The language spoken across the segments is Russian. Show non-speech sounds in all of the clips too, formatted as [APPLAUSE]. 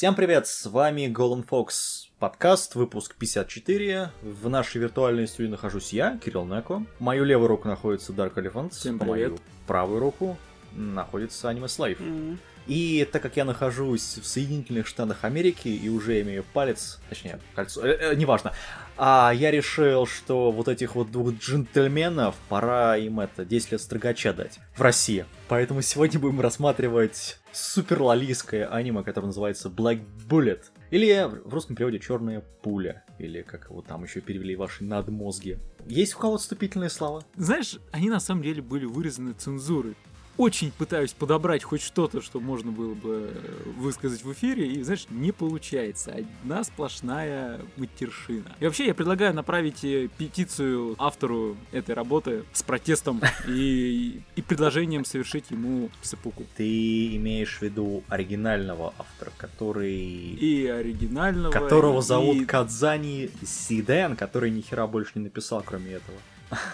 Всем привет, с вами Golden Fox подкаст, выпуск 54. В нашей виртуальной студии нахожусь я, Кирилл Неко. Мою левую руку находится Dark Elephant, Всем по мою привет. правую руку находится Anime Slave. И так как я нахожусь в Соединительных Штатах Америки и уже имею палец, точнее, кольцо, э, э, неважно, а я решил, что вот этих вот двух джентльменов пора им это 10 лет строгача дать в России. Поэтому сегодня будем рассматривать супер лолийское аниме, которое называется Black Bullet. Или в русском переводе Черная пуля. Или как его там еще перевели ваши надмозги. Есть у кого-то вступительные слова? Знаешь, они на самом деле были вырезаны цензурой. Очень пытаюсь подобрать хоть что-то, что можно было бы высказать в эфире, и, знаешь, не получается. Одна сплошная матершина. И вообще, я предлагаю направить э, петицию автору этой работы с протестом и, и предложением совершить ему сепуку. Ты имеешь в виду оригинального автора, который... И оригинального, которого и- зовут Кадзани Сиден, который ни хера больше не написал, кроме этого.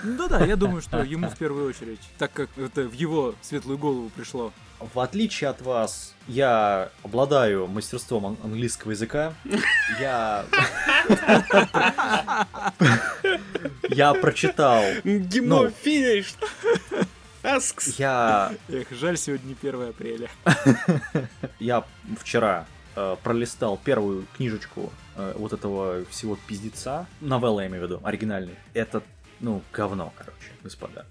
Ну да, я думаю, что ему в первую очередь, так как это в его светлую голову пришло. В отличие от вас, я обладаю мастерством ан- английского языка. Я... [LAUGHS] Я прочитал... Гимо финиш! Аскс! Я... Эх, жаль, сегодня не 1 апреля. [LAUGHS] Я вчера э, пролистал первую книжечку э, вот этого всего пиздеца. Новелла, я имею в виду, оригинальный. Это, ну, говно, короче, господа.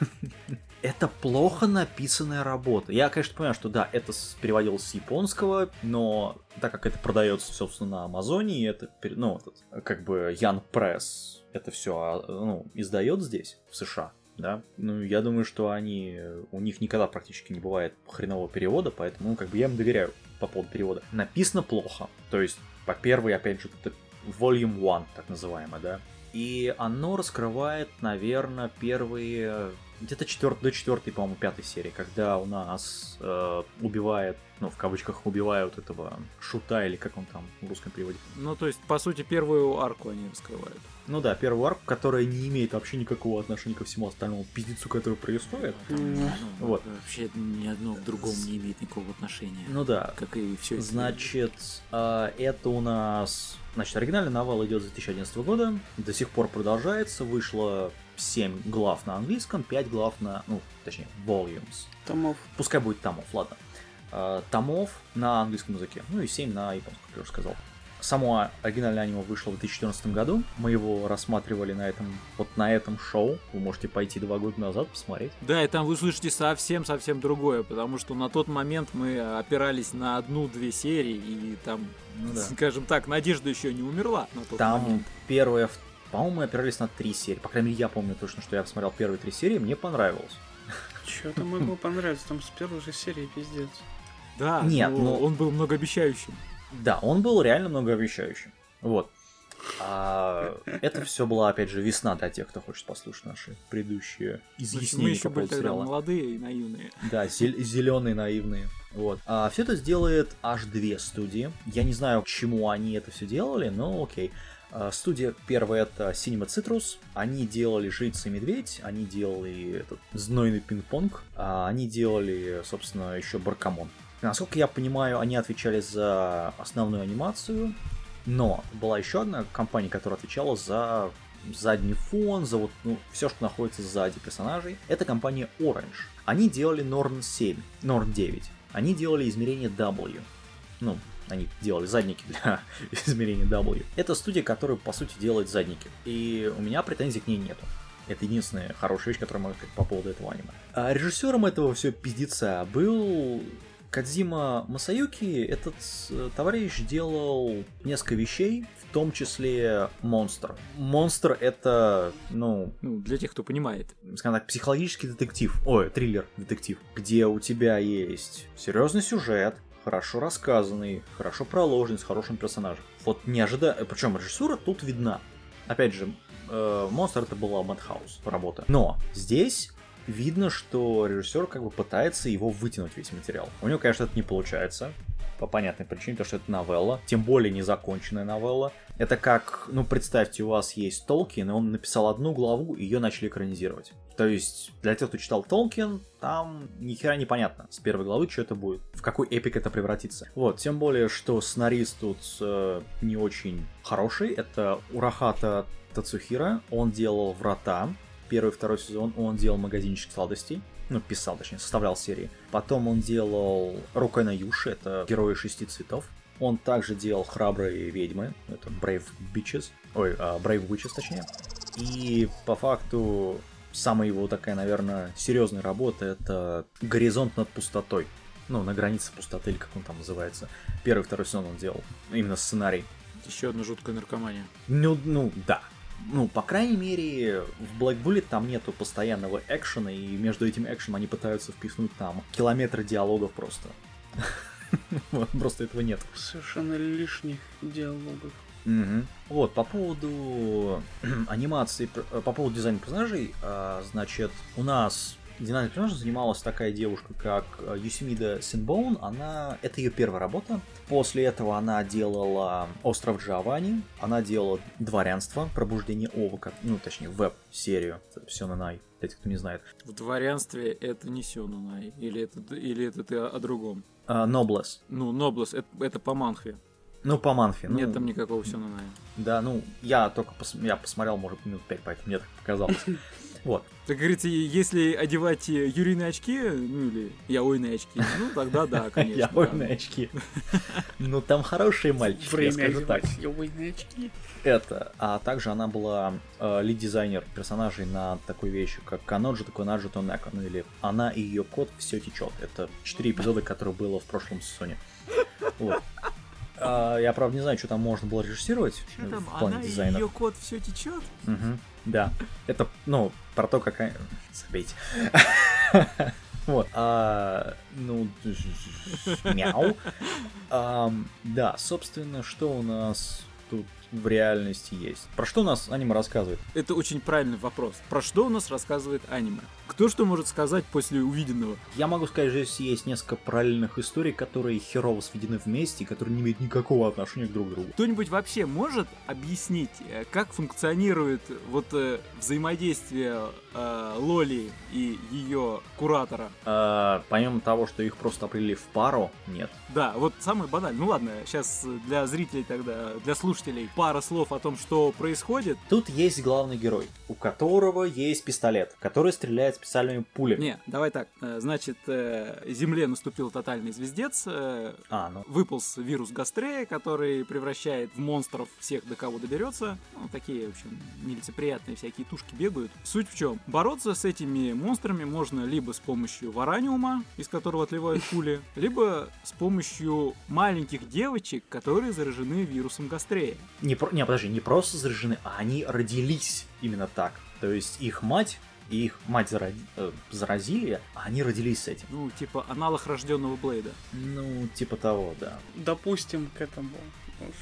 [LAUGHS] Это плохо написанная работа. Я, конечно, понимаю, что да, это переводилось с японского, но так как это продается, собственно, на Амазоне, и это, ну, этот, как бы Ян Пресс это все, ну, издает здесь, в США, да, ну, я думаю, что они, у них никогда практически не бывает хренового перевода, поэтому, ну, как бы я им доверяю по поводу перевода. Написано плохо, то есть, по первой, опять же, это Volume 1, так называемое, да, и оно раскрывает, наверное, первые где-то четвер... до четвертой, по-моему, пятой серии, когда у нас э, убивает, ну, в кавычках, убивают этого шута, или как он там в русском переводе. Ну, то есть, по сути, первую арку они раскрывают. Ну да, первую арку, которая не имеет вообще никакого отношения ко всему остальному пиздецу, который происходит. Вот. Вообще ни одно к другому не имеет никакого отношения. Ну да. Как и все Значит, а, это у нас... Значит, оригинальный новелл идет с 2011 года, до сих пор продолжается, вышло 7 глав на английском, 5 глав на... Ну, точнее, volumes. Томов. Пускай будет томов, ладно. А, Томов на английском языке, ну и 7 на японском, как я уже сказал. Само оригинальное аниме вышло в 2014 году. Мы его рассматривали на этом, вот на этом шоу. Вы можете пойти два года назад посмотреть. Да, и там вы слышите совсем-совсем другое, потому что на тот момент мы опирались на одну-две серии, и там, Ну да. скажем так, надежда еще не умерла на тот Там момент. первая, в- по-моему, мы опирались на три серии. По крайней мере, я помню точно, что я посмотрел первые три серии, мне понравилось. Что-то могло понравиться, там с первой же серии пиздец. Да, Нет, но ну- он был многообещающим. Да, он был реально многообещающим. Вот. А это все была, опять же, весна для тех, кто хочет послушать наши предыдущие Значит, мы изъяснения еще были тогда сериала. молодые и наивные. Да, зеленые, наивные. Вот. А все это сделает аж две студии. Я не знаю, к чему они это все делали, но окей. А, Студия первая это Cinema Citrus. Они делали Жрица и Медведь, они делали этот знойный пинг-понг, а они делали, собственно, еще Баракамон. Насколько я понимаю, они отвечали за основную анимацию, но была еще одна компания, которая отвечала за задний фон, за вот, ну, все, что находится сзади персонажей. Это компания Orange. Они делали Norn 7, Norn 9. Они делали измерение W. Ну, они делали задники для [LAUGHS] измерения W. Это студия, которая, по сути, делает задники. И у меня претензий к ней нету. Это единственная хорошая вещь, которую могу сказать по поводу этого аниме. А режиссером этого все пиздеца был Кадзима Масаюки. Этот э, товарищ делал несколько вещей, в том числе Монстр. Монстр это, ну, Ну, для тех, кто понимает. скажем так, психологический детектив, ой, триллер-детектив, где у тебя есть серьезный сюжет, хорошо рассказанный, хорошо проложенный, с хорошим персонажем. Вот не ожидая, причем режиссура тут видна. Опять же, э, Монстр это была Madhouse работа. Но здесь видно, что режиссер как бы пытается его вытянуть весь материал. У него, конечно, это не получается. По понятной причине, потому что это новелла, тем более незаконченная новелла. Это как, ну, представьте, у вас есть Толкин, и он написал одну главу, и ее начали экранизировать. То есть, для тех, кто читал Толкин, там ни хера не понятно с первой главы, что это будет, в какой эпик это превратится. Вот, тем более, что сценарист тут э, не очень хороший, это Урахата Тацухира, он делал «Врата», первый и второй сезон, он делал «Магазинчик сладостей», ну, писал, точнее, составлял серии. Потом он делал Рукой на Юши, это Герои шести цветов. Он также делал Храбрые ведьмы, это Brave Bitches, ой, а, Brave Witches, точнее. И по факту самая его такая, наверное, серьезная работа это Горизонт над пустотой. Ну, на границе пустоты, или как он там называется. Первый второй сезон он делал. Именно сценарий. Еще одна жуткая наркомания. Ну, ну, да. Ну, по крайней мере, в Black Bullet там нету постоянного экшена, и между этим экшеном они пытаются впихнуть там километры диалогов просто. [LAUGHS] Просто этого нет. Совершенно лишних диалогов. Вот, по поводу [CLEARS THROAT] анимации, э, по поводу дизайна персонажей, а, значит, у нас дизайном персонажа занималась такая девушка, как э, Юсимида Синбоун. Она... Это ее первая работа. После этого она делала «Остров Джавани», она делала «Дворянство», «Пробуждение Овока», ну, точнее, веб-серию Сёнэнай, для тех, кто не знает. В дворянстве это не Сёнунай. Или это, или это ты о другом. А, «Noblesse». Ну, Ноблес, это, это по манхве. Ну, по манфе. ну, Нет там никакого Сёнуная. Да, ну, я только пос- я посмотрел, может, минут пять, поэтому мне так показалось. [LAUGHS] Вот. Так говорится, если одевать э, юриные очки, ну или яойные очки, ну тогда да, [LAUGHS] конечно. Я да. очки. Ну, там хорошие мальчики, я Время скажу так. очки. Это. А также она была э, лид-дизайнер персонажей на такой вещи, как Каноджи, такой Наджи Тонеко. Ну или она и ее кот все течет. Это четыре эпизода, которые было в прошлом сезоне. Вот. А, я, правда, не знаю, что там можно было режиссировать Чё там, в плане она и дизайна. ее кот все течет? Мгм, Да. Это, ну, про то, как... Забейте. [LAUGHS] Вот. а, ну, [LAUGHS] мяу. Да, собственно, что у нас тут в реальности есть? Про что у нас аниме рассказывает? Это очень правильный вопрос. Про что у нас рассказывает аниме? Кто что может сказать после увиденного? Я могу сказать, что здесь есть несколько параллельных историй, которые херово сведены вместе, и которые не имеют никакого отношения к друг другу. Кто-нибудь вообще может объяснить, э, как функционирует вот э, взаимодействие э, Лоли и ее куратора? А, помимо того, что их просто определили в пару, нет. Да, вот самое банальное. Ну ладно, сейчас для зрителей тогда, для слушателей, пара слов о том, что происходит. Тут есть главный герой, у которого есть пистолет, который стреляет специальными пулями. Не, давай так. э, Значит, э, Земле наступил тотальный звездец, э, А, ну. выполз вирус Гастрея, который превращает в монстров всех, до кого доберется. Ну, такие, в общем, нелицеприятные всякие тушки бегают. Суть в чем? Бороться с этими монстрами можно либо с помощью вараниума, из которого отливают пули, либо с помощью маленьких девочек, которые заражены вирусом Гастрея. Не, про- не, подожди, не просто заражены, а они родились именно так. То есть их мать и их мать заради- э, заразили, а они родились с этим. Ну, типа аналог рожденного Блейда. Ну, типа того, да. Допустим, к этому.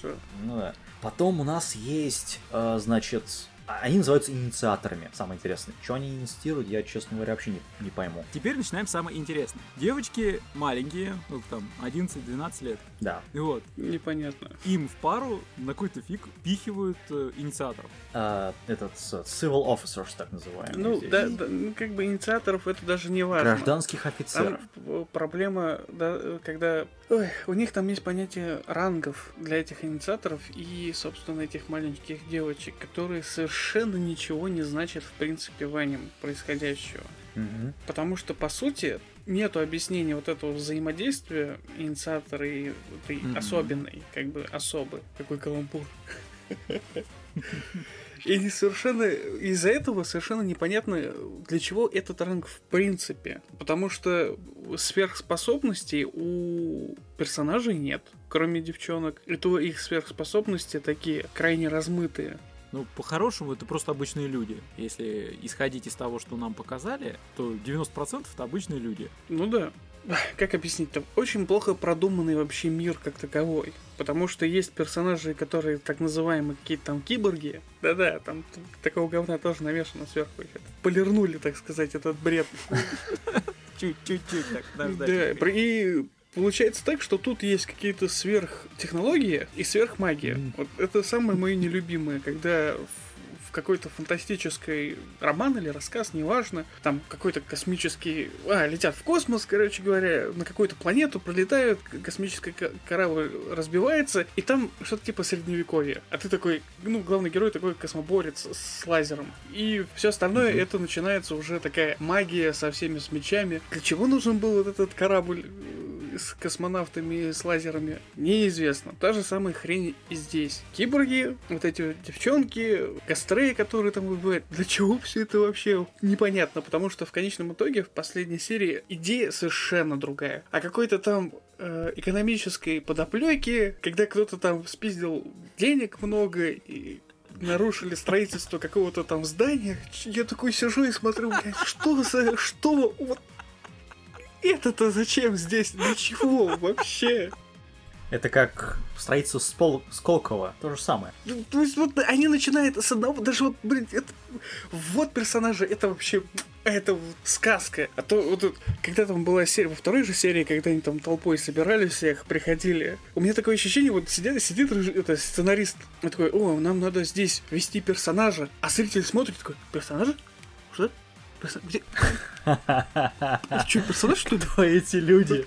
уже. Ну да. Потом у нас есть, э, значит, Они называются инициаторами, самое интересное. Что они инициируют, я, честно говоря, вообще не, не пойму. Теперь начинаем самое интересное. Девочки маленькие, ну там 11-12 лет. Да. И вот, Непонятно. им в пару на какой-то фиг пихивают э, инициаторов. А, этот civil officers, так называемый. Ну, здесь. да, да, ну, как бы инициаторов это даже не важно. Гражданских Там офицеров. э, проблема, да, когда ой, у них там есть понятие рангов для этих инициаторов и, собственно, этих маленьких девочек, которые совершенно ничего не значат в принципе в аниме происходящего. Мгм. Потому что, по сути, нету объяснения вот этого взаимодействия инициатора и этой Мгм. особенной, как бы особы. Какой каламбур. [LAUGHS] И совершенно из-за этого совершенно непонятно, для чего этот ранг в принципе. Потому что сверхспособностей у персонажей нет, кроме девчонок. И то их сверхспособности такие крайне размытые. Ну, по-хорошему, это просто обычные люди. Если исходить из того, что нам показали, то 90% это обычные люди. Ну да. Как объяснить? Там очень плохо продуманный вообще мир как таковой. Потому что есть персонажи, которые так называемые какие-то там киборги. Да-да, там такого говна тоже намешано сверху. Полирнули, так сказать, этот бред. [LAUGHS] Чуть-чуть так Да, и получается так, что тут есть какие-то сверхтехнологии и сверхмагия. Вот это самое мое нелюбимое, когда в какой-то фантастической роман или рассказ, неважно, там какой-то космический... А, летят в космос, короче говоря, на какую-то планету пролетают, к- космический ка- корабль разбивается, и там что-то типа средневековья. А ты такой, ну, главный герой такой космоборец с лазером. И все остальное, это начинается уже такая магия со всеми с мечами. Для чего нужен был вот этот корабль с космонавтами с лазерами? Неизвестно. Та же самая хрень и здесь. Киборги, вот эти девчонки, костры, которые там бывают. Для чего все это вообще непонятно? Потому что в конечном итоге в последней серии идея совершенно другая. А какой-то там э, экономической подоплеки, когда кто-то там спиздил денег много и нарушили строительство какого-то там здания. Я такой сижу и смотрю, блядь, что за... Что? Вот это-то зачем здесь? Для чего вообще? Это как строительство Спол- Сколково. То же самое. Ну, То есть вот они начинают с одного, даже вот, блин, это, вот персонажи, это вообще, это вот сказка. А то вот когда там была серия, во второй же серии, когда они там толпой собирались всех, приходили, у меня такое ощущение, вот сидят, сидит это, сценарист, и такой, о, нам надо здесь вести персонажа, а зритель смотрит такой, персонажа? Что? Персо- Где? Это что, персонаж, что ли? Эти люди?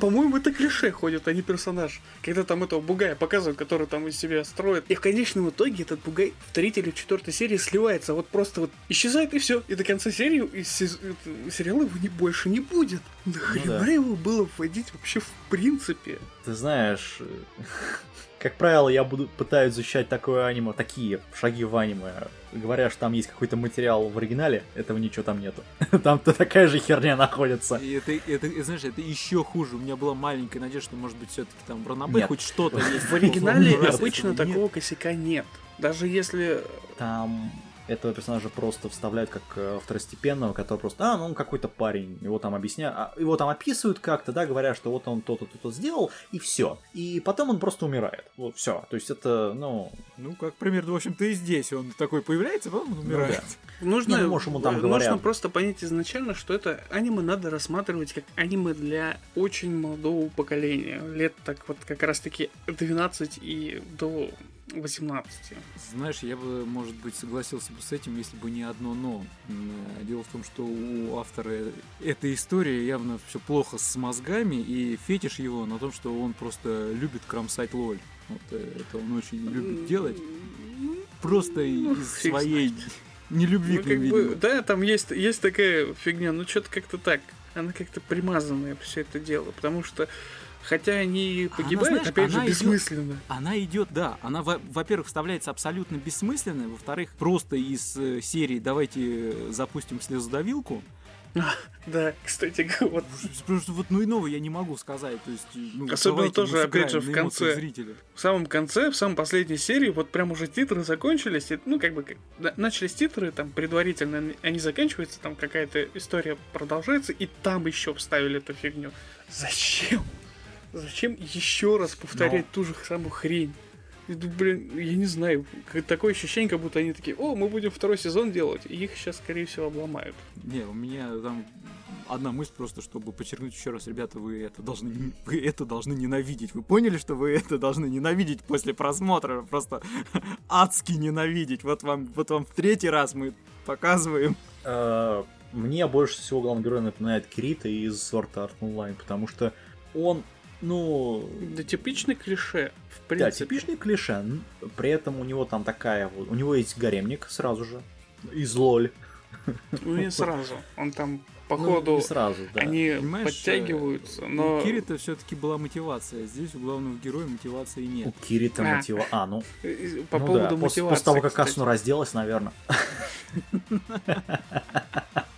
По-моему, это клише ходит, а не персонаж. Когда там этого бугая показывают, который там из себя строит. И в конечном итоге этот бугай в третьей или четвертой серии сливается. Вот просто вот исчезает и все. И до конца серии это- сериала его не, больше не будет. Нахрена да. его было вводить вообще в принципе? Ты знаешь, э, как правило, я буду пытаюсь защищать такое аниме, такие шаги в аниме, говоря, что там есть какой-то материал в оригинале, этого ничего там нету. [LAUGHS] Там-то такая же херня находится. И это, это, и знаешь, это еще хуже. У меня была маленькая надежда, что, может быть, все-таки там в Ранабе Нет. хоть что-то есть. В оригинале обычно такого косяка нет. Даже если Там этого персонажа просто вставляют как э, второстепенного, который просто, а, ну он какой-то парень, его там объясняют, а, его там описывают как-то, да, говоря, что вот он то-то, то-то сделал, и все. И потом он просто умирает. Вот, все. То есть это, ну, Ну, как примерно, в общем-то, и здесь. Он такой появляется, потом он умирает. Нужно, Не, ну, может, ему там говорят. нужно просто понять изначально, что это аниме надо рассматривать как аниме для очень молодого поколения. Лет так вот как раз таки 12 и до 18. Знаешь, я бы, может быть, согласился бы с этим, если бы не одно но. Э, Дело в том, что у автора этой истории явно все плохо с мозгами, и фетиш его на том, что он просто любит кромсать лоль. Вот э, это он очень любит делать. Просто Ну, из своей нелюбви Ну, к ним, бы, да, там есть, есть такая фигня, но что-то как-то так. Она как-то примазанная все это дело, потому что хотя они Она, погибают, знаешь, опять же, она идёт- бессмысленно. Она идет, да. Она, во- во-первых, вставляется абсолютно бессмысленно. Во-вторых, просто из э, серии давайте э, запустим слезодавилку. [LAUGHS] Да, кстати, [LAUGHS] вот Потому что вот ну иного я не могу сказать. То есть, ну, Особенно тоже, опять же, в конце. зрителя. в самом конце, в самой последней серии, вот прям уже титры закончились, и, ну, как бы, начались титры, там, предварительно, они заканчиваются, там какая-то история продолжается, и там еще вставили эту фигню. Зачем? Зачем еще раз повторять ту же самую хрень? Блин, я не знаю, такое ощущение, как будто они такие, о, мы будем второй сезон делать, и их сейчас, скорее всего, обломают. Не, у меня там одна мысль просто, чтобы подчеркнуть еще раз, ребята, вы это должны, вы это должны ненавидеть. Вы поняли, что вы это должны ненавидеть после просмотра? Просто адски ненавидеть. Вот вам, вот вам в третий раз мы показываем. Э, Мне больше всего главный герой напоминает Кирита из Sword Art Online, потому что он, ну, Да типичный клише, в да, принципе. типичный клише, при этом у него там такая вот, у него есть гаремник сразу же, из лоль. Ну, не сразу. Он там, по Ну, ходу, не сразу, да. они Понимаешь, подтягиваются, У но... Кирита все-таки была мотивация. Здесь у главного героя мотивации У нет. Кирита А. мотива... А, ну, [LAUGHS] э, По ну поводу да, после, мотивации, после того, как кстати. Асуна разделась, наверное. [LAUGHS]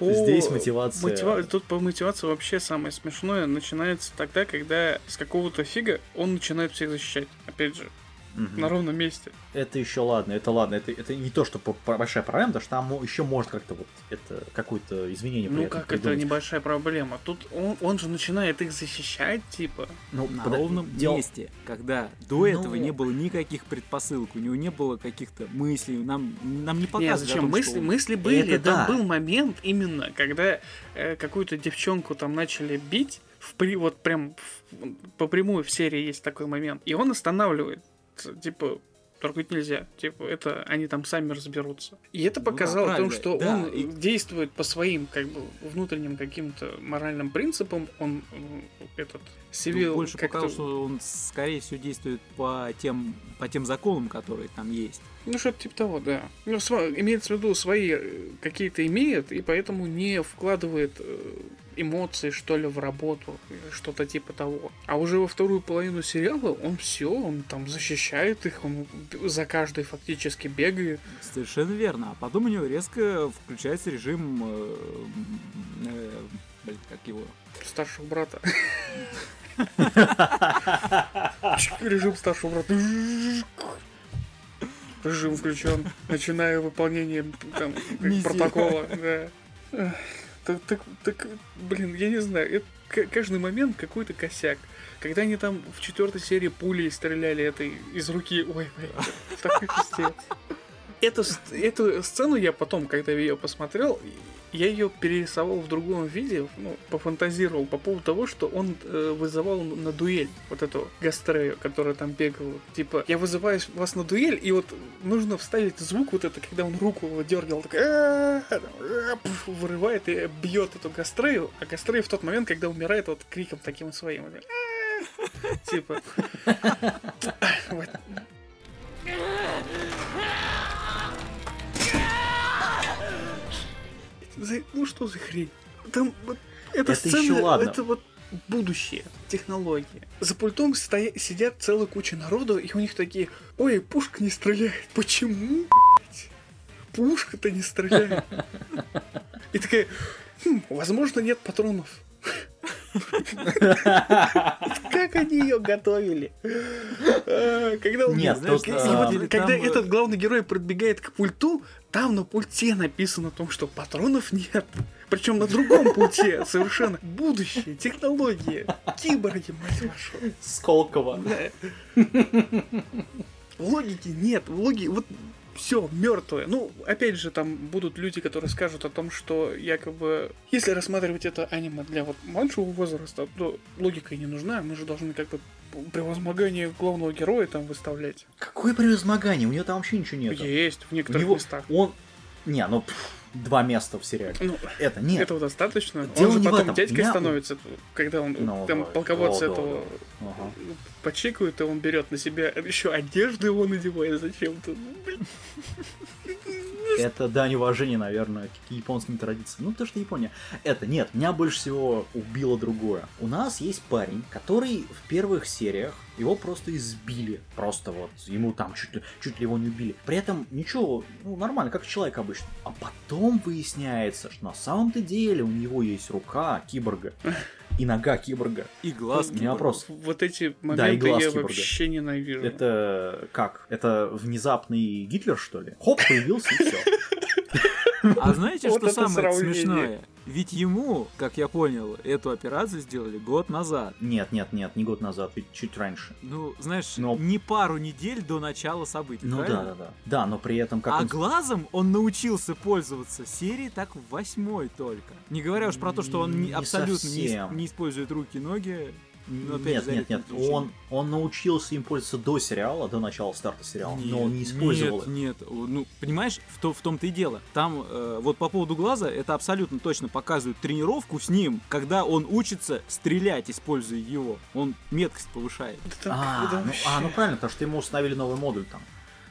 По- Здесь мотивация- мотива- Тут по мотивации вообще самое смешное начинается тогда, когда с какого-то фига он начинает всех защищать. Опять же, Мгм. на ровном месте. Это еще ладно, это ладно, это, это не то, что большая проблема, потому что там еще может как-то вот это какое-то извинение при Ну как это придумать. небольшая проблема? Тут он, он же начинает их защищать, типа. Ну, На подо- ровном дело- месте, когда до Ну- этого не было никаких предпосылок, у него не было каких-то мыслей, нам, нам не Нет, показывают. о зачем? том, что мысли, он- мысли были. Это там да. был момент именно, когда э, какую-то девчонку там начали бить. В при, вот прям в- по прямую в серии есть такой момент. И он останавливает. Типа, трогать нельзя. Типа, это они там сами разберутся. И это Ну да, показало о том, что да, он и- действует по своим, как бы, внутренним каким-то моральным принципам. Он м, этот Ну, Сивил больше показал, что он, скорее всего, действует по тем, по тем законам, которые там есть. Ну, что-то типа того, да. Ну, имеется в виду, свои э, какие-то имеет, и поэтому не вкладывает э, эмоции, что ли, в работу, или что-то типа того. А уже во вторую половину сериала он все, он там защищает их, он за каждой фактически бегает. Совершенно верно. А потом у него резко включается режим... э, э, блин, как его? Старшего брата. [LAUGHS] Режим старшего брата. Режим включен. Начинаю выполнение там, протокола. Да. Так, так, так, блин, я не знаю, это каждый момент какой-то косяк. Когда они там в четвертой серии пулей стреляли этой из руки, ой, блин, [LAUGHS] такой пиздец. Эту, эту сцену я потом, когда ее посмотрел, я ее перерисовал в другом виде, ну, пофантазировал по поводу того, что он э, вызывал на дуэль вот эту Гастрею, которая там бегала. Типа, я вызываю вас на дуэль, и вот нужно вставить звук вот это, когда он руку его дергал, так вырывает и бьет эту Гастрею, а Гастрея в тот момент, когда умирает, вот криком таким своим. Типа. [LAUGHS] [LAUGHS] За- Ну что за хрень? Там вот эта Это сцена, ещё ладно. это вот будущее, технология. За пультом стоя- сидят целая куча народу, и у них такие, ой, пушка не стреляет. Почему? Пушка-то не стреляет. И такая, «Хм, возможно, нет патронов. Как они ее готовили? А, Когда этот главный герой подбегает к пульту, там на пульте написано о том, что патронов нет. Причем на другом пульте совершенно будущее, технологии, киборги, мать вашу. Сколково. Да. Логики нет, логики, вот все мертвое. Ну, опять же, там будут люди, которые скажут о том, что якобы, если рассматривать это аниме для вот младшего возраста, то логика и не нужна, мы же должны как бы превозмогание главного героя там выставлять. Какое превозмогание? У него там вообще ничего нет. Есть в некоторых него местах. он... Не, ну пф, два места в сериале. Ну, Это нет. этого достаточно. Дело он же потом этом. дядькой Меня- становится, когда он Ну, там да. полководца О, этого да. Ага. почикают, и он берет на себя еще одежду его надевает зачем-то. Ну, блин. Это дань уважения, наверное, к японским традициям. Ну, потому что Япония. Это, нет, меня больше всего убило другое. У нас есть парень, который в первых сериях его просто избили. Просто вот, ему там чуть ли, чуть ли его не убили. При этом ничего, ну, нормально, как человек обычно. А потом выясняется, что на самом-то деле у него есть рука киборга и нога киборга. И глаз. У меня вопрос. Вот эти и моменты глаз я киборга. вообще ненавижу. Это как? Это внезапный Гитлер, что ли? Хоп, появился и все. А знаете, [LAUGHS] что самое смешное? Ведь ему, как я понял, эту операцию сделали год назад. Нет, нет, нет, не год назад, ведь чуть раньше. Ну, знаешь, Но- не пару недель до начала событий, Ну правильно? да, да, да. Да, но при этом как а он- глазом он научился пользоваться серии так в восьмой только. Не говоря уж про то, что он не- абсолютно не, совсем. не использует руки ноги. Ну, опять нет, же, нет, нет, он, он научился им пользоваться до сериала, до начала старта сериала, но он не Нет, использовал их. Нет, нет, ну, понимаешь, в, то, в том-то и дело. Там, э, вот по поводу глаза, это абсолютно точно показывает тренировку с ним, когда он учится стрелять, используя его. Он меткость повышает. А, ну, а, ну правильно, потому что ему установили новый модуль там.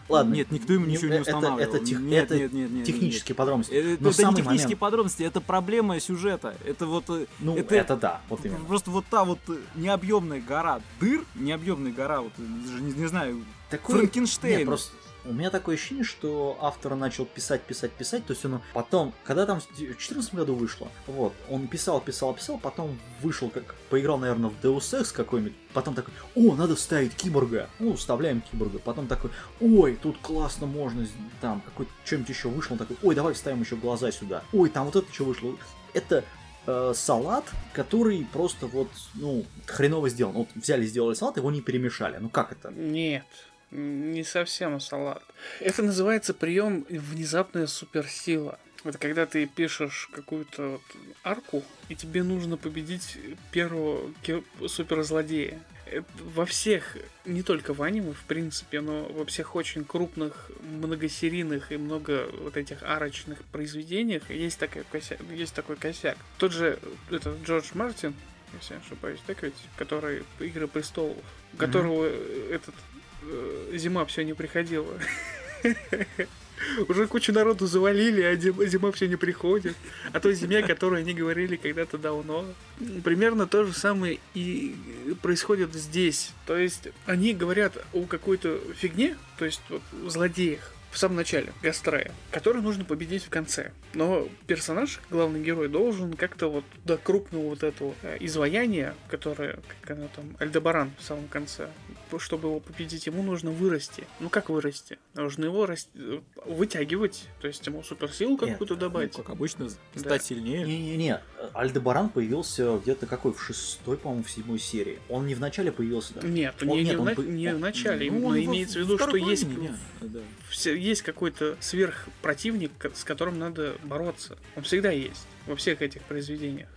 Ладно. Нет, никто ему ничего не это- устанавливал. Это, тех- Нет, это нет, нет, нет, технические подробности. Это, Но это самый не технические момент- подробности, это проблема сюжета. Это вот... э, Ну, это, это, да, вот именно. Просто вот та вот э, необъемная гора дыр, необъемная гора, вот, э, не, не знаю, Такой- Франкенштейн. Нет, просто у меня такое ощущение, что автор начал писать, писать, писать, то есть он потом, когда там в 2014 году вышло, вот, он писал, писал, писал, потом вышел, как поиграл, наверное, в Deus Ex какой-нибудь, потом такой, о, надо вставить киборга, ну, вставляем киборга, потом такой, ой, тут классно можно, там, какой что-нибудь еще вышло, он такой, ой, давай вставим еще глаза сюда, ой, там вот это что вышло, это э, салат, который просто вот, ну, хреново сделан. Вот взяли, сделали салат, его не перемешали. Ну как это? Нет, не совсем салат. Это называется прием внезапная суперсила. Это когда ты пишешь какую-то вот арку, и тебе нужно победить первого суперзлодея. Это во всех, не только в аниме, в принципе, но во всех очень крупных, многосерийных и много вот этих арочных произведениях есть, такой косяк, есть такой косяк. Тот же этот Джордж Мартин, если я не ошибаюсь, так ведь, который Игры престолов, у которого э, этот зима все не приходила. [LAUGHS] Уже кучу народу завалили, а зима, зима все не приходит. А той зиме, о которой они говорили когда-то давно. Примерно то же самое и происходит здесь. То есть они говорят о какой-то фигне, то есть вот, злодеях, в самом начале, Гастрея, который нужно победить в конце. Но персонаж, главный герой, должен как-то вот до крупного вот этого э, изваяния, которое, как оно там, Альдебаран в самом конце, чтобы его победить, ему нужно вырасти. Ну как вырасти? Нужно его рас- э, вытягивать, то есть ему суперсилу какую-то Это, добавить. как обычно, Да. стать сильнее. Не-не-не, Альдебаран появился где-то какой, в шестой, по-моему, в седьмой серии. Он не в начале появился, да? Нет, Он- не, нет, не в, он на- по- не в начале, Ну, но он имеется в виду, что есть, да, да. все- есть какой-то сверхпротивник, с которым надо бороться. Он всегда есть во всех этих произведениях.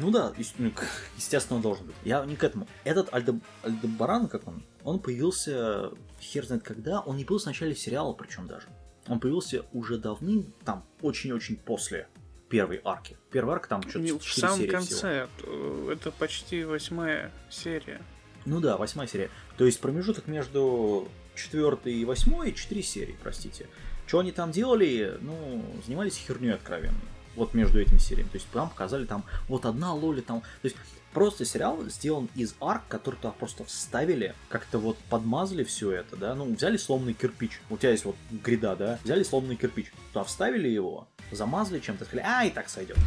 Ну да, ну, естественно, он должен быть. Я не к этому. Этот Альде- Альдебаран, как он, он появился хер знает когда, он не появился в начале сериала, причем даже. Он появился уже давным, там, очень-очень после первой арки. Первая арка там что-то в 4 самом серии всего. конце, э, это почти восьмая серия. Ну да, восьмая серия. То есть промежуток между четвертой и восьмой, четыре серии, простите. Что они там делали? Ну, занимались херней откровенной. Вот между этими сериями. То есть там показали там вот одна лоли там. То есть просто сериал сделан из арк, который туда просто вставили, как-то вот подмазали все это, да. Ну, взяли сломанный кирпич. У тебя есть вот гряда, да. Взяли сломанный кирпич. Туда вставили его, замазали чем-то, сказали, а, и так сойдет.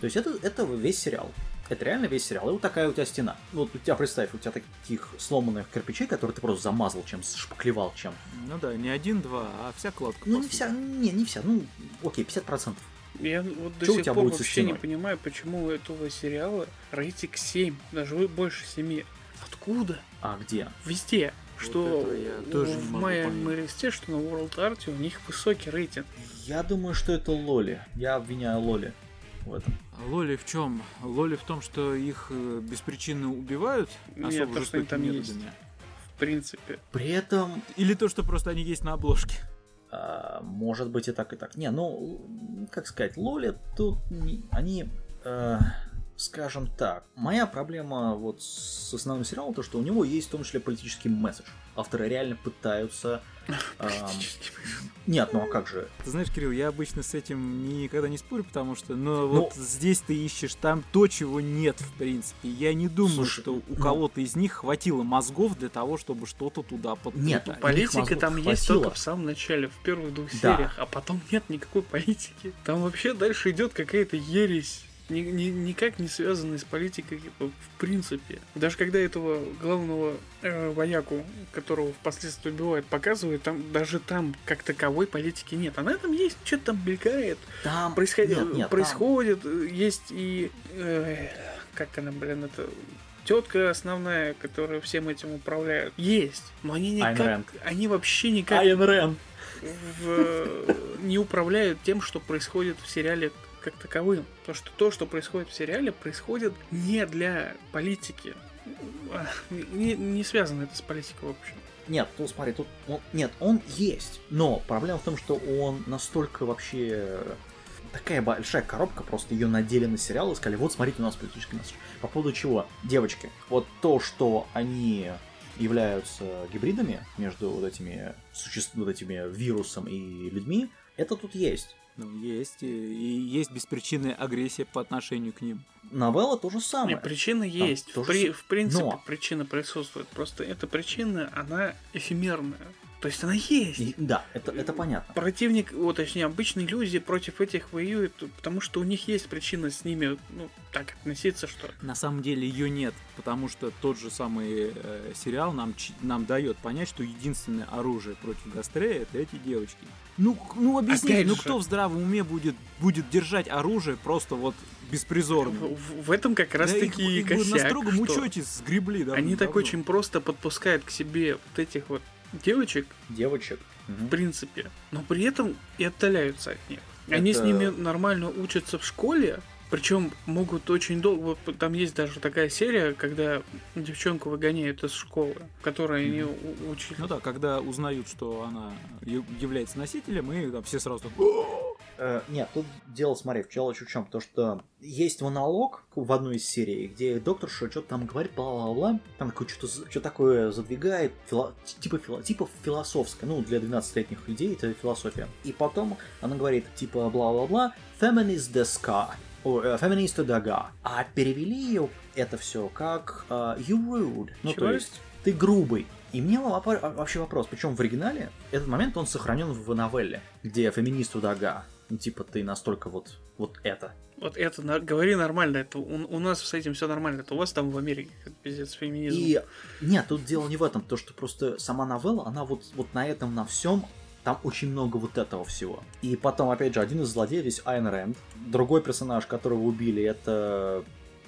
То есть это, это весь сериал. Это реально весь сериал. И вот такая у тебя стена. Вот у тебя, представь, у тебя таких сломанных кирпичей, которые ты просто замазал чем, шпаклевал чем. Ну да, не один-два, а вся кладка. Ну, не вся, не, не вся, ну, окей, 50%. Я вот до у сих пор вообще не стеной? понимаю, почему у этого сериала рейтинг 7, даже больше 7. Откуда? А где? Везде. Вот что я тоже не в моем листе, что на World Art у них высокий рейтинг. Я думаю, что это Лоли. Я обвиняю Лоли в этом. Лоли в чем? Лоли в том, что их э, беспричинно убивают Нет, особо то, что они там есть. методами? В принципе. При этом, Или то, что просто они есть на обложке? А, может быть и так, и так. Не, ну, как сказать, Лоли тут, они, э, скажем так, моя проблема вот с основным сериалом, то, что у него есть в том числе политический месседж. Авторы реально пытаются... [LAUGHS] нет, ну а как же? Ты знаешь, Кирилл, я обычно с этим никогда не спорю, потому что, ну, Ну, вот здесь ты ищешь там то, чего нет, в принципе. Я не думаю, что у ну- кого-то из них хватило мозгов для того, чтобы что-то туда подпитать. Нет, Политика там есть только в самом начале, в первых двух сериях, а потом нет никакой политики. Там вообще дальше идет какая-то ересь. Ни- ни- никак не связанные с политикой в принципе. Даже когда этого главного э, вояку, которого впоследствии убивают, показывают, там даже там как таковой политики нет. А на этом есть, что-то там мелькает, Там происходит, нет, нет, там- происходит, э, есть и э, как она, блин, это тетка основная, которая всем этим управляет. Есть, но они никак, они вообще никак Айн Рэнд. в- не управляют тем, что происходит в сериале как таковым. То, что то, что происходит в сериале, происходит не для политики. Не, не связано это с политикой, в общем. Нет, ну смотри, тут он, нет, он есть, но проблема в том, что он настолько вообще такая большая коробка, просто ее надели на сериал и сказали, вот смотрите, у нас политический месседж. По поводу чего? Девочки, вот то, что они являются гибридами между вот этими существ, вот этими вирусом и людьми, это тут есть. Ну, есть. И, есть беспричинная агрессия по отношению к ним. Новелла то же Не, самое. причина есть. В, при- с- в принципе, но- причина присутствует. Просто эта причина, она эфемерная. То есть она есть. И- да, это, это понятно. Противник, вот, точнее, обычные люди против этих воюют, потому что у них есть причина с ними, ну, так относиться, что На самом деле ее нет, потому что тот же самый э, сериал нам, нам дает понять, что единственное оружие против Гастрея это эти девочки. Ну, ну объясни, ну кто в здравом уме будет, будет держать оружие просто вот беспризорно? в, в- этом как раз Да таки их, их косяк, на строгом что учете сгребли, да. они так очень просто подпускают к себе вот этих вот девочек, Девочек. в принципе, но при этом и отдаляются от них. Они с Это- ними нормально учатся в школе, причем могут очень долго... Вот там есть даже такая серия, когда девчонку выгоняют из школы, в которой они у- учили. Ну да, когда узнают, что она является носителем, и там все сразу так, Э, нет, тут дело, смотри, в челочь в чем, то что есть монолог в одной из серий, где доктор что-то там говорит, бла-бла-бла, там такое что-то что такое задвигает, фило- типа, фило- типа философское, ну, для 12-летних людей это философия. И потом она говорит, типа, бла-бла-бла, feminist deska, feminist dага. А перевели ее это все как э, you rude, ну, Чего? то есть ты грубый. И мне вообще вопрос, причем в оригинале этот момент он сохранен в новелле, где феминисту дага. Ну, типа, ты настолько вот, вот это. Вот это, на- говори нормально, это у, у нас с этим все нормально, это у вас там в Америке пиздец феминизм. И нет, тут дело не в этом, то что просто сама новелла, она вот, вот на этом, на всем, там очень много вот этого всего. И потом, опять же, один из злодеев здесь Айн Рэнд. Другой персонаж, которого убили, это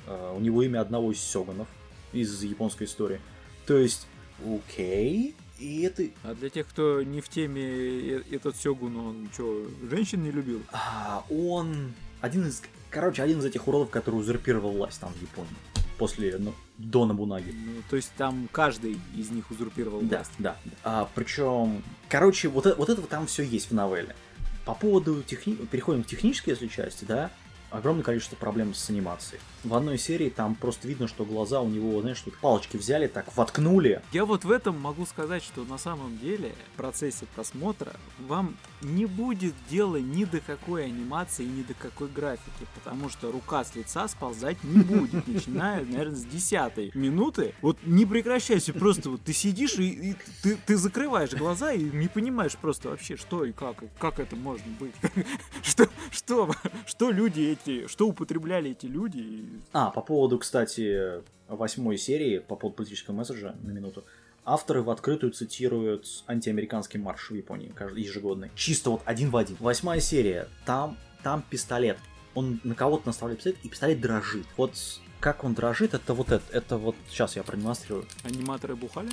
э, у него имя одного из сёгунов из японской истории. То есть, окей, и это... А для тех, кто не в теме, э, этот Сёгун, он что, женщин не любил? А, он один из... Короче, один из этих уродов, который узурпировал власть там в Японии. После, ну, до Набунаги. Ну, то есть там каждый из них узурпировал Да, власть. да. А, причем, короче, вот, э- вот этого там все есть в новелле. По поводу техни... переходим к технической, если части, да, огромное количество проблем с анимацией. В одной серии там просто видно, что глаза у него, знаешь, тут палочки взяли, так воткнули. Я вот в этом могу сказать, что на самом деле в процессе просмотра вам не будет дела ни до какой анимации, ни до какой графики, потому что рука с лица сползать не будет, начиная, наверное, с десятой минуты. Вот не прекращайся, просто вот ты сидишь и, и ты, ты закрываешь глаза и не понимаешь просто вообще, что и как, и как это может быть. [LAUGHS] Что, что, что люди эти, что употребляли эти люди. А, по поводу, кстати, восьмой серии, по поводу политического месседжа, на минуту. Авторы в открытую цитируют антиамериканский марш в Японии каждый ежегодный. Чисто вот один в один. Восьмая серия. Там, там пистолет. Он на кого-то наставляет пистолет, и пистолет дрожит. Вот как он дрожит, это вот это. Это вот сейчас я продемонстрирую. Аниматоры бухали?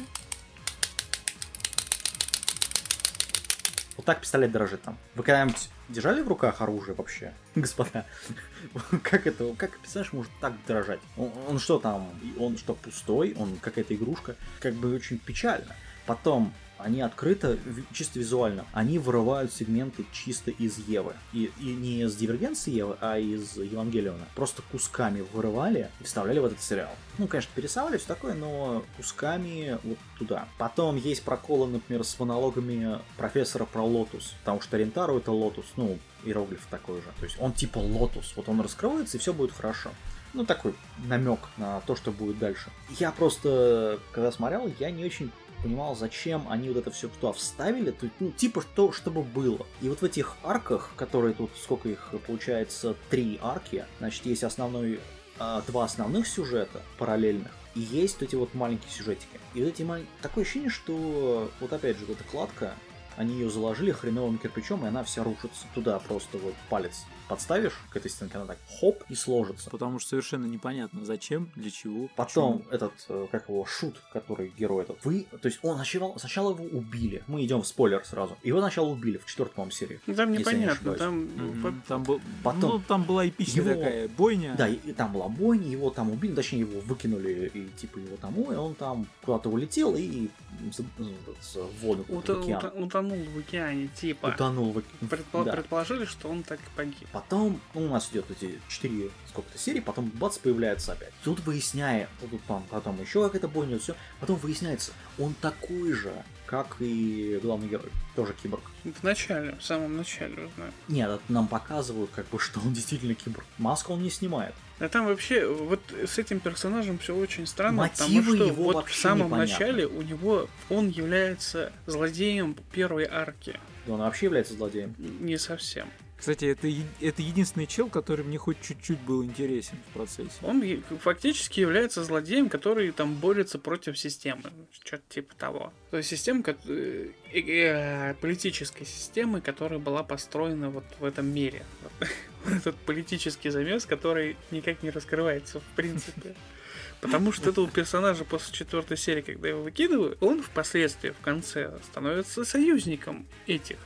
Вот так пистолет дрожит там. Вы когда-нибудь держали в руках оружие вообще, [LAUGHS] господа? Как это, как персонаж может так дрожать? Он, он что там, он что, пустой? Он какая-то игрушка? Как бы очень печально. Потом они открыто, чисто визуально, они вырывают сегменты чисто из Евы. И, и не из Дивергенции Евы, а из Евангелиона. Просто кусками вырывали и вставляли в этот сериал. Ну, конечно, перетасовали все такое, но кусками вот туда. Потом есть проколы, например, с монологами профессора про lotus. Потому что Рентару это lotus, ну, иероглиф такой же. То есть он типа lotus. Вот он раскрывается, и все будет хорошо. Ну, такой намек на то, что будет дальше. Я просто, когда смотрел, я не очень понимал, зачем они вот это все туда вставили, то, ну, типа, что, чтобы было. И вот в этих арках, которые тут, сколько их, получается, три арки, значит, есть основной, а, два основных сюжета параллельных, и есть вот эти вот маленькие сюжетики. И вот эти маленькие... Такое ощущение, что, вот опять же, вот эта кладка, они ее заложили хреновым кирпичом, и она вся рушится туда просто вот палец подставишь к этой стенке, она так хоп и сложится. Потому что совершенно непонятно, зачем, для чего. Потом почему. этот, э, как его, шут, который герой этот, вы, то есть он сначала, сначала его убили. Мы идем в спойлер сразу. Его сначала убили в четвертой, по-моему, серии. Ну, Там не непонятно, ошибаюсь. там... Вот- Там, был, Потом- ну, там была эпичная Его- такая бойня. Да, и, и там была бойня, его там убили, точнее его выкинули, и типа его там, и он там куда-то улетел и в воду, в ута- океан. Утонул в океане, типа. Утонул в океан. Предпо- Да. Предположили, что он так и погиб. Потом, ну, у нас идет эти четыре сколько-то серий, потом бац, появляется опять. Тут выясняя, тут там, потом еще какая-то бойня, все. Потом выясняется, он такой же, как и главный герой, тоже киборг. В начале, в самом начале узнаю. Нет, это нам показывают, как бы, что он действительно киборг. Маску он не снимает. А там вообще, вот с этим персонажем все очень странно, Мотивы потому что его вот в самом непонятны. начале у него он является злодеем первой арки. Он вообще является злодеем. Не совсем. Кстати, это, это единственный чел, который мне хоть чуть-чуть был интересен в процессе. Он фактически является злодеем, который там борется против системы. Что-то типа того. То есть система, э, э, э, политической системы, которая была построена вот в этом мире. [LAUGHS] Вот Этот политический замес, который никак не раскрывается в принципе. [LAUGHS] Потому что этого персонажа после четвертой серии, когда его выкидывают, он впоследствии, в конце, становится союзником этих.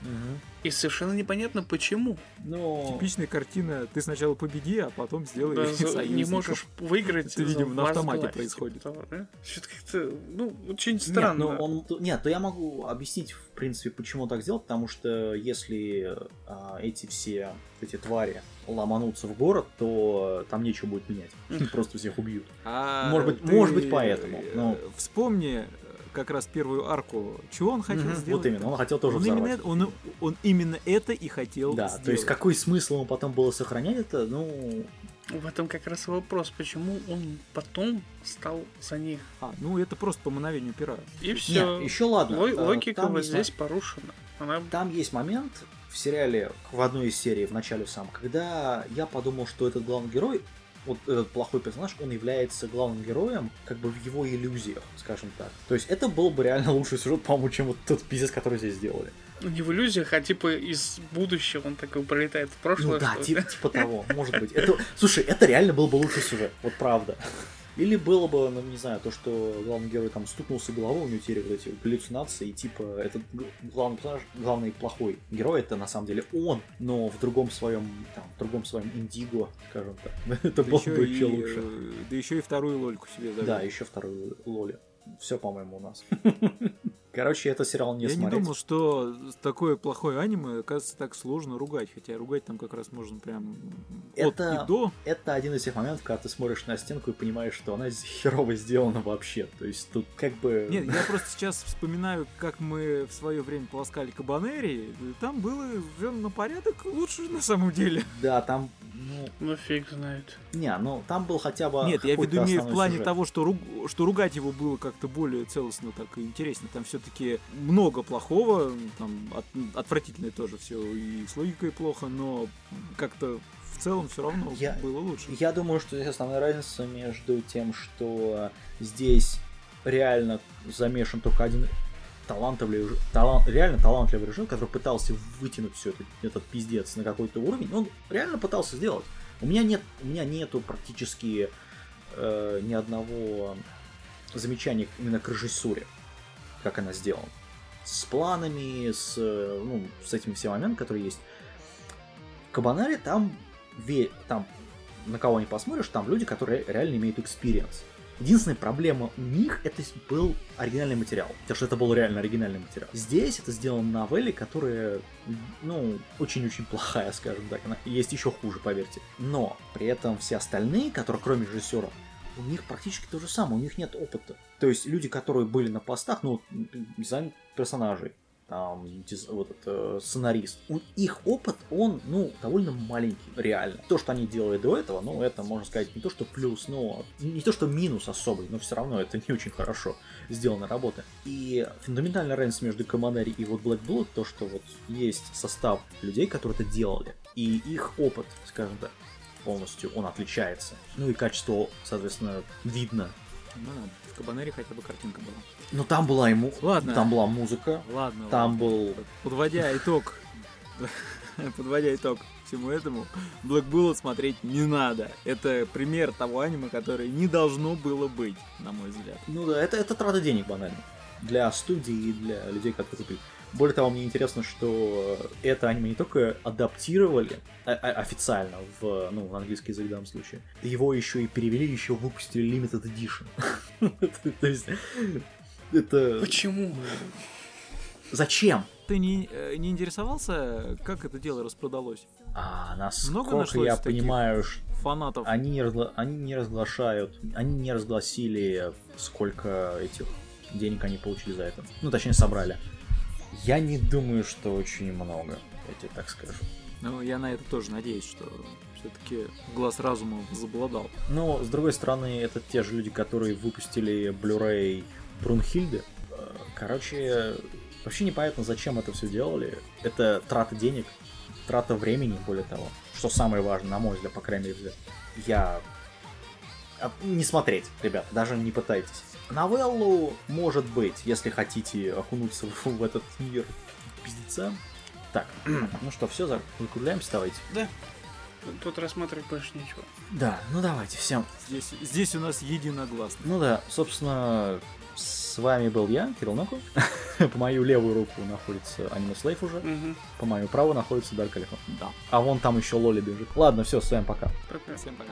И совершенно непонятно почему. Ну, Типичная картина, ты сначала победи, а потом сделай Да, [LAUGHS] за- не союзников. можешь выиграть. Это, видимо, на автомате происходит. типа да? Что-то как-то, ну, очень Нет, странно. ну он, нет, то я могу объяснить, в принципе, почему он так сделал, потому что если а, эти все эти твари ломанутся в город, то там нечего будет менять. [LAUGHS] Просто всех убьют. А Может быть- ты, может быть, поэтому, э, но- Вспомни как раз первую арку. Чего он хотел Мгм, сделать? Вот именно, он хотел тоже он, именно взорвать. это, он, он именно это и хотел Да, сделать. то есть какой смысл ему потом было сохранять это, ну, В этом как раз и вопрос, почему он потом стал за них. А, ну это просто по мановению пера. И все. нет, еще ладно. э, логика там вот есть здесь порушена. Она Там есть момент в сериале, в одной из серий, в начале сам, когда я подумал, что этот главный герой, вот этот плохой персонаж, он является главным героем, как бы в его иллюзиях, скажем так. То есть это был бы реально [LAUGHS] лучший сюжет, по-моему, чем вот тот пиздец, который здесь сделали. ну, не в иллюзиях, а типа из будущего он такой пролетает в прошлое. Ну да, типа, типа того, может [LAUGHS] быть. Это, слушай, это реально был бы лучший сюжет, вот правда. Или было бы, ну, не знаю, то, что главный герой там стукнулся головой, у него теперь вот эти галлюцинации, и типа этот главный персонаж, главный плохой герой, это на самом деле он, но в другом своем, там, в другом своем индиго, скажем так. [LAUGHS] Это Да было еще бы и, еще лучше. э, Да еще и вторую лольку себе завел. Да, еще второй Лоли. Все, по-моему, у нас. [LAUGHS] Короче, этот сериал не Я не смотреть. думал, что такое плохое аниме, оказывается, так сложно ругать. Хотя ругать там как раз можно прям Это- от и до. это один из тех моментов, когда ты смотришь на стенку и понимаешь, что она [LAUGHS] херово сделана вообще. То есть тут как бы... Нет, я [LAUGHS] просто сейчас вспоминаю, как мы в свое время полоскали Кабанери. Там было на порядок лучше на самом деле. [LAUGHS] Да, там, ну, Ну фиг знает. не, ну там был хотя бы Нет, я веду имею в плане сюжет. того, что, руг- что ругать его было как-то более целостно, так и интереснее. Там все-таки много плохого, там от- отвратительное тоже все, и с логикой плохо, но как-то в целом все равно Я- было лучше. Я думаю, что здесь основная разница между тем, что здесь реально замешан только один талантливый, талант, реально талантливый режим, который пытался вытянуть все это, этот пиздец на какой-то уровень. Он реально пытался сделать. У меня нет, у меня нету практически э, ни одного замечания именно к режиссуре, как она сделана. С планами, с, э, ну, с этими всеми моментами, которые есть. Кабанари там, ве- там на кого не посмотришь, там люди, которые реально имеют experience. Единственная проблема у них это был оригинальный материал. Потому что это был реально оригинальный материал. Здесь это сделано на новелле, которая, ну, очень-очень плохая, скажем так. Она есть еще хуже, поверьте. Но при этом все остальные, которые кроме режиссера, у них практически то же самое, у них нет опыта. То есть люди, которые были на постах, ну, дизайн персонажей, там, диз- вот это, сценарист. У- Их опыт, он, ну, довольно маленький, реально. То, что они делали до этого, ну, это, можно сказать, не то, что плюс, но не то, что минус особый, но все равно это не очень хорошо сделана работа. И фундаментальная разница между Команери и вот Black Bullet, то, что вот есть состав людей, которые это делали, и их опыт, скажем так, полностью он отличается. Ну и качество, соответственно, видно. Ну, в Кабанере хотя бы картинка была. Но там была ему, Ладно. там была музыка, Ладно. там ладно. был Подводя итог, [LAUGHS] подводя итог всему этому, Black Bullet смотреть не надо. Это пример того аниме, которое не должно было быть, на мой взгляд. Ну да, это, это трата денег банально. Для студии и для людей, которые. Более того, мне интересно, что это аниме не только адаптировали а- а- официально в, ну, в английский язык в данном случае, его еще и перевели, еще выпустили Limited Edition. [LAUGHS] То есть, это... Почему? Зачем? Ты не, э, не интересовался, как это дело распродалось? А, Много насколько нашлось я таких? понимаю, Фанатов. они не, разгла- они не разглашают, они не разгласили, сколько этих денег они получили за это. Ну, точнее, собрали. Я не думаю, что очень много, я тебе так скажу. Ну, я на это тоже надеюсь, что все-таки глаз разума забладал. Но, с другой стороны, это те же люди, которые выпустили Blu-ray Брунхильды. Э, Короче, вообще непонятно, зачем это все делали. Это трата денег, трата времени, более того. Что самое важное, на мой взгляд, по крайней мере. Я... а, Не смотреть, ребят, даже не пытайтесь. Новеллу, может быть, если хотите окунуться в, в этот мир пиздеца. Так, [CLEARS THROAT] ну что, все, закругляемся, давайте. Да. Тут рассматривать больше нечего. Да, ну давайте, всем Здесь, здесь у нас единогласно. Ну да, собственно, с вами был я, Кирилл Ноку. [LAUGHS] По мою левую руку находится Аниме Слейф уже, Угу. по мою правую находится Дарк Алихон. Да. А вон там еще Лоли бежит. Ладно, все, с вами пока. Пока. Всем пока.